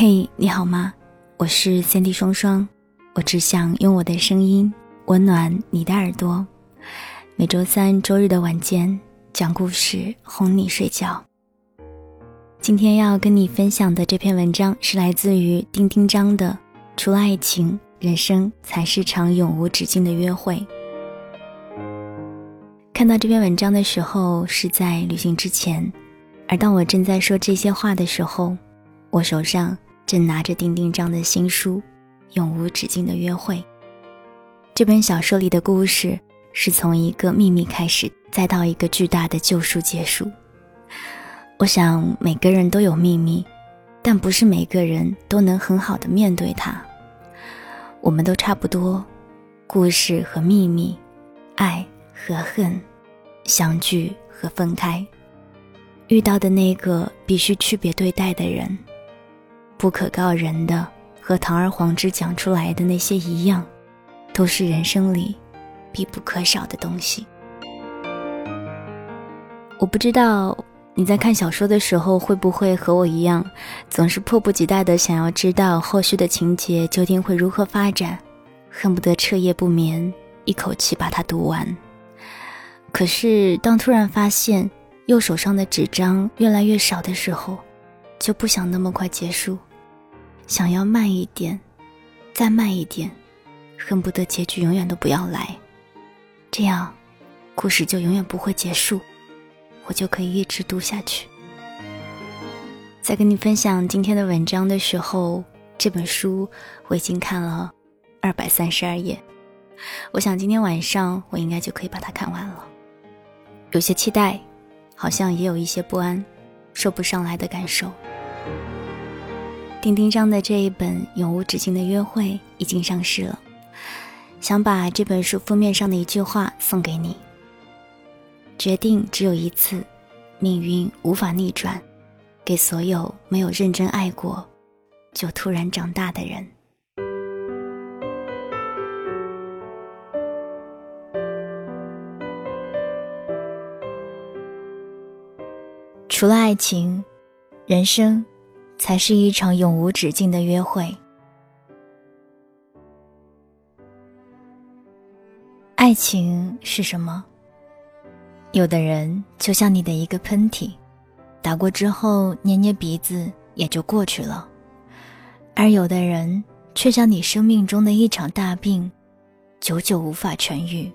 嘿，你好吗？我是三 D 双双，我只想用我的声音温暖你的耳朵。每周三、周日的晚间讲故事哄你睡觉。今天要跟你分享的这篇文章是来自于丁丁章的《除了爱情，人生才是场永无止境的约会》。看到这篇文章的时候是在旅行之前，而当我正在说这些话的时候，我手上。正拿着丁丁章的新书《永无止境的约会》。这本小说里的故事是从一个秘密开始，再到一个巨大的救赎结束。我想每个人都有秘密，但不是每个人都能很好的面对它。我们都差不多，故事和秘密，爱和恨，相聚和分开，遇到的那个必须区别对待的人。不可告人的，和堂而皇之讲出来的那些一样，都是人生里必不可少的东西。我不知道你在看小说的时候会不会和我一样，总是迫不及待的想要知道后续的情节究竟会如何发展，恨不得彻夜不眠，一口气把它读完。可是当突然发现右手上的纸张越来越少的时候，就不想那么快结束。想要慢一点，再慢一点，恨不得结局永远都不要来，这样，故事就永远不会结束，我就可以一直读下去。在跟你分享今天的文章的时候，这本书我已经看了二百三十二页，我想今天晚上我应该就可以把它看完了。有些期待，好像也有一些不安，说不上来的感受。丁丁章的这一本《永无止境的约会》已经上市了，想把这本书封面上的一句话送给你：决定只有一次，命运无法逆转，给所有没有认真爱过，就突然长大的人。除了爱情，人生。才是一场永无止境的约会。爱情是什么？有的人就像你的一个喷嚏，打过之后捏捏鼻子也就过去了；而有的人却像你生命中的一场大病，久久无法痊愈。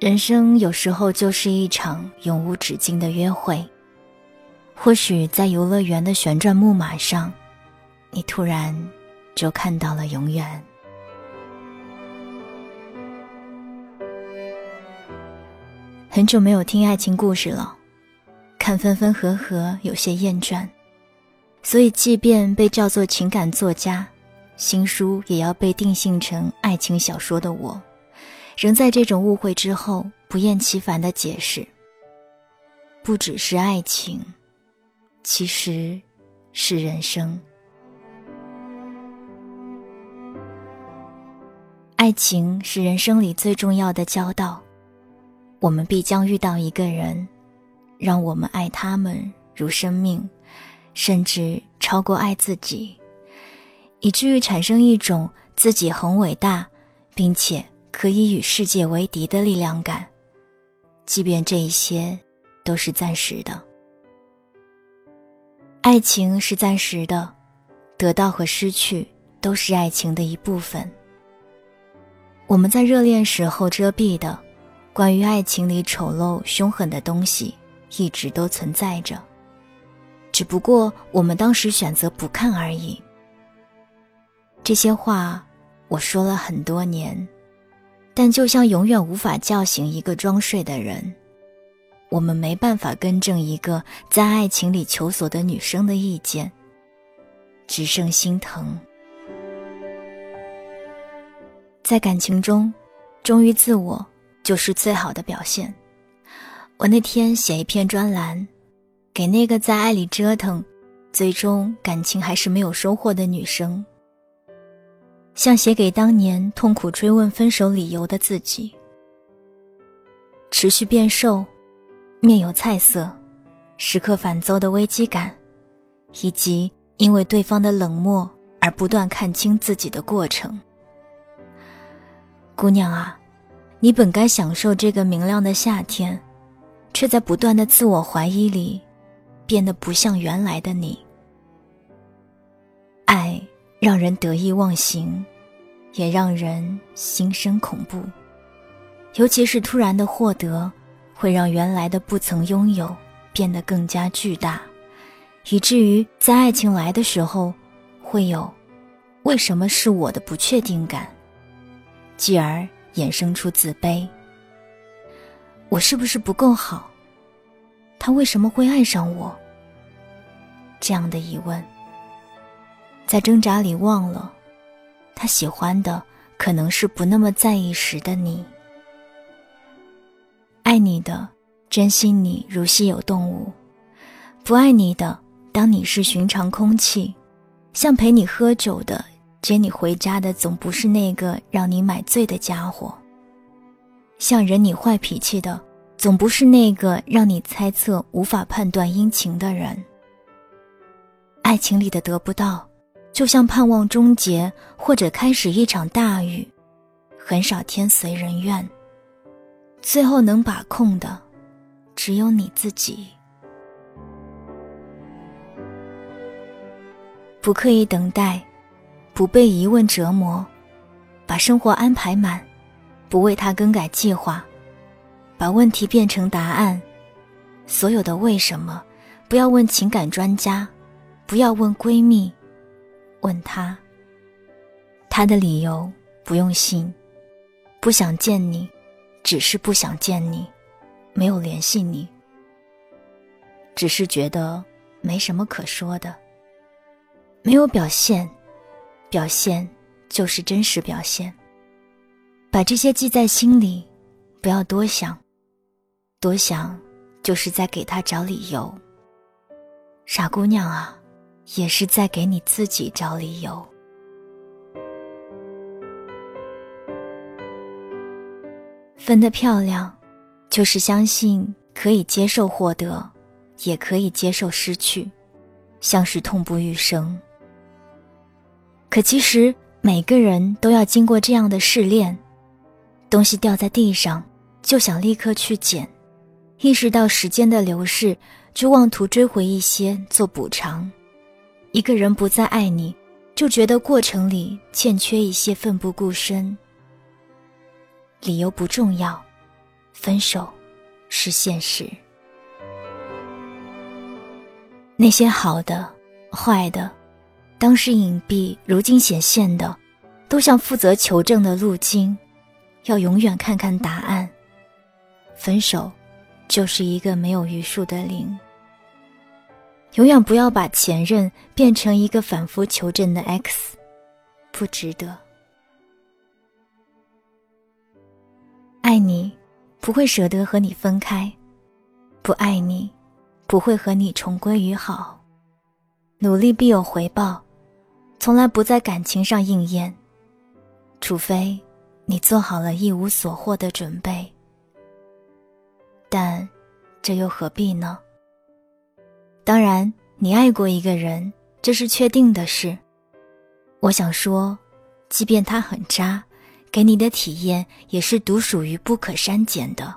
人生有时候就是一场永无止境的约会。或许在游乐园的旋转木马上，你突然就看到了永远。很久没有听爱情故事了，看分分合合有些厌倦，所以即便被叫做情感作家，新书也要被定性成爱情小说的我，仍在这种误会之后不厌其烦的解释：不只是爱情。其实，是人生。爱情是人生里最重要的交道，我们必将遇到一个人，让我们爱他们如生命，甚至超过爱自己，以至于产生一种自己很伟大，并且可以与世界为敌的力量感，即便这一些都是暂时的。爱情是暂时的，得到和失去都是爱情的一部分。我们在热恋时候遮蔽的，关于爱情里丑陋凶狠的东西，一直都存在着，只不过我们当时选择不看而已。这些话我说了很多年，但就像永远无法叫醒一个装睡的人。我们没办法更正一个在爱情里求索的女生的意见，只剩心疼。在感情中，忠于自我就是最好的表现。我那天写一篇专栏，给那个在爱里折腾，最终感情还是没有收获的女生，像写给当年痛苦追问分手理由的自己。持续变瘦。面有菜色，时刻烦躁的危机感，以及因为对方的冷漠而不断看清自己的过程。姑娘啊，你本该享受这个明亮的夏天，却在不断的自我怀疑里，变得不像原来的你。爱让人得意忘形，也让人心生恐怖。尤其是突然的获得，会让原来的不曾拥有变得更加巨大，以至于在爱情来的时候，会有“为什么是我的”不确定感，继而衍生出自卑。我是不是不够好？他为什么会爱上我？这样的疑问，在挣扎里忘了，他喜欢的可能是不那么在意时的你。爱你的，珍惜你如稀有动物；不爱你的，当你是寻常空气。像陪你喝酒的，接你回家的，总不是那个让你买醉的家伙。像忍你坏脾气的，总不是那个让你猜测、无法判断阴晴的人。爱情里的得不到，就像盼望终结或者开始一场大雨，很少天随人愿。最后能把控的，只有你自己。不刻意等待，不被疑问折磨，把生活安排满，不为他更改计划，把问题变成答案。所有的为什么，不要问情感专家，不要问闺蜜，问他。他的理由不用信，不想见你。只是不想见你，没有联系你，只是觉得没什么可说的。没有表现，表现就是真实表现。把这些记在心里，不要多想，多想就是在给他找理由。傻姑娘啊，也是在给你自己找理由。分得漂亮，就是相信可以接受获得，也可以接受失去，像是痛不欲生。可其实每个人都要经过这样的试炼，东西掉在地上就想立刻去捡，意识到时间的流逝，就妄图追回一些做补偿。一个人不再爱你，就觉得过程里欠缺一些奋不顾身。理由不重要，分手是现实。那些好的、坏的，当时隐蔽，如今显现的，都像负责求证的路径，要永远看看答案。分手，就是一个没有余数的零。永远不要把前任变成一个反复求证的 X，不值得。爱你，不会舍得和你分开；不爱你，不会和你重归于好。努力必有回报，从来不在感情上应验，除非你做好了一无所获的准备。但，这又何必呢？当然，你爱过一个人，这是确定的事。我想说，即便他很渣。给你的体验也是独属于不可删减的，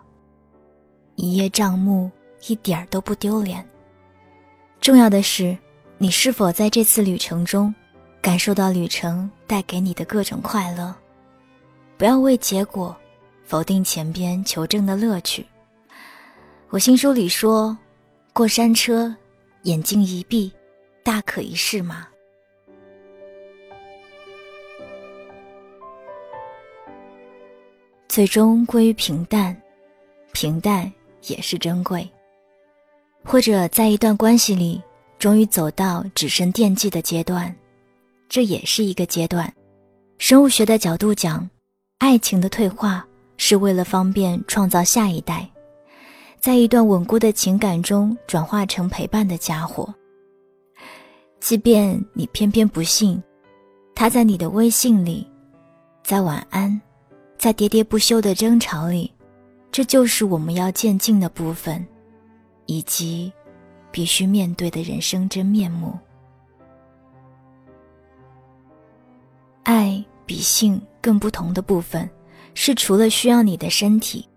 一叶障目，一点儿都不丢脸。重要的是，你是否在这次旅程中，感受到旅程带给你的各种快乐？不要为结果否定前边求证的乐趣。我新书里说，过山车，眼睛一闭，大可一试嘛。最终归于平淡，平淡也是珍贵。或者在一段关系里，终于走到只剩惦记的阶段，这也是一个阶段。生物学的角度讲，爱情的退化是为了方便创造下一代，在一段稳固的情感中转化成陪伴的家伙。即便你偏偏不信，他在你的微信里，在晚安。在喋喋不休的争吵里，这就是我们要渐进的部分，以及必须面对的人生真面目。爱比性更不同的部分，是除了需要你的身体，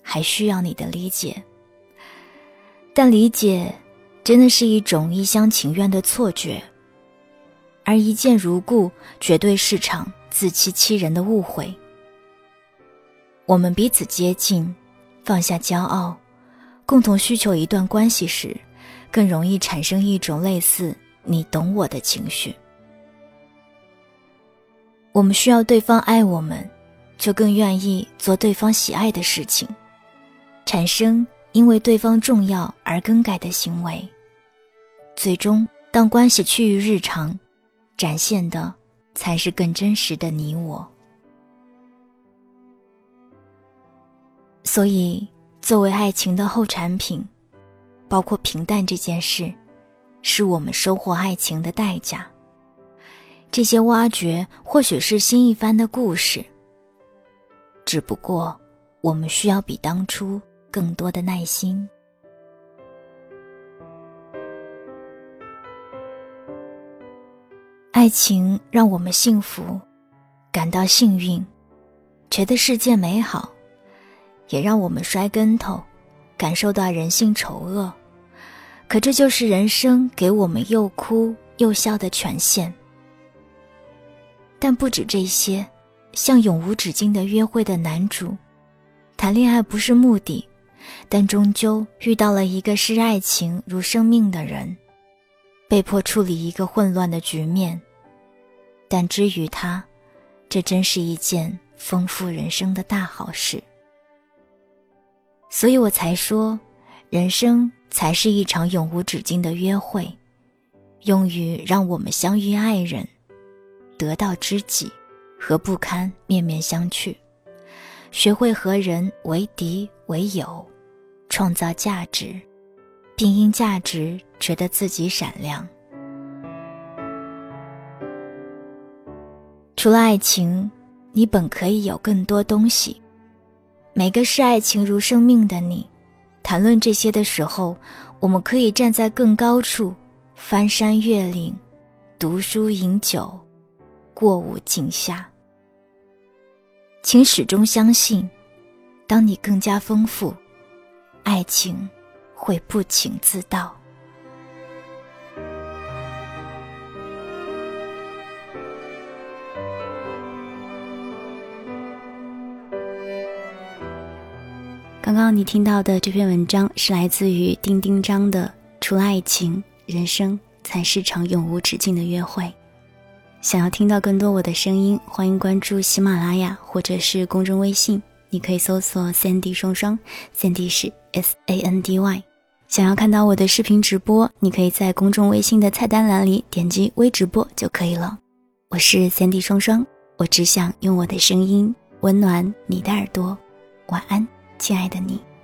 还需要你的理解。但理解真的是一种一厢情愿的错觉，而一见如故绝对是场自欺欺人的误会。我们彼此接近，放下骄傲，共同需求一段关系时，更容易产生一种类似“你懂我”的情绪。我们需要对方爱我们，就更愿意做对方喜爱的事情，产生因为对方重要而更改的行为。最终，当关系趋于日常，展现的才是更真实的你我。所以，作为爱情的后产品，包括平淡这件事，是我们收获爱情的代价。这些挖掘或许是新一番的故事，只不过我们需要比当初更多的耐心。爱情让我们幸福，感到幸运，觉得世界美好。也让我们摔跟头，感受到人性丑恶，可这就是人生给我们又哭又笑的权限。但不止这些，像永无止境的约会的男主，谈恋爱不是目的，但终究遇到了一个视爱情如生命的人，被迫处理一个混乱的局面。但之于他，这真是一件丰富人生的大好事。所以我才说，人生才是一场永无止境的约会，用于让我们相遇爱人，得到知己，和不堪面面相觑，学会和人为敌为友，创造价值，并因价值觉得自己闪亮。除了爱情，你本可以有更多东西。每个视爱情如生命的你，谈论这些的时候，我们可以站在更高处，翻山越岭，读书饮酒，过午静下。请始终相信，当你更加丰富，爱情会不请自到。刚刚你听到的这篇文章是来自于丁丁章的《除了爱情，人生才是场永无止境的约会》。想要听到更多我的声音，欢迎关注喜马拉雅或者是公众微信，你可以搜索 “Sandy 双双 ”，Sandy 是 S A N D Y。想要看到我的视频直播，你可以在公众微信的菜单栏里点击微直播就可以了。我是三 D 双双，我只想用我的声音温暖你的耳朵。晚安。亲爱的你。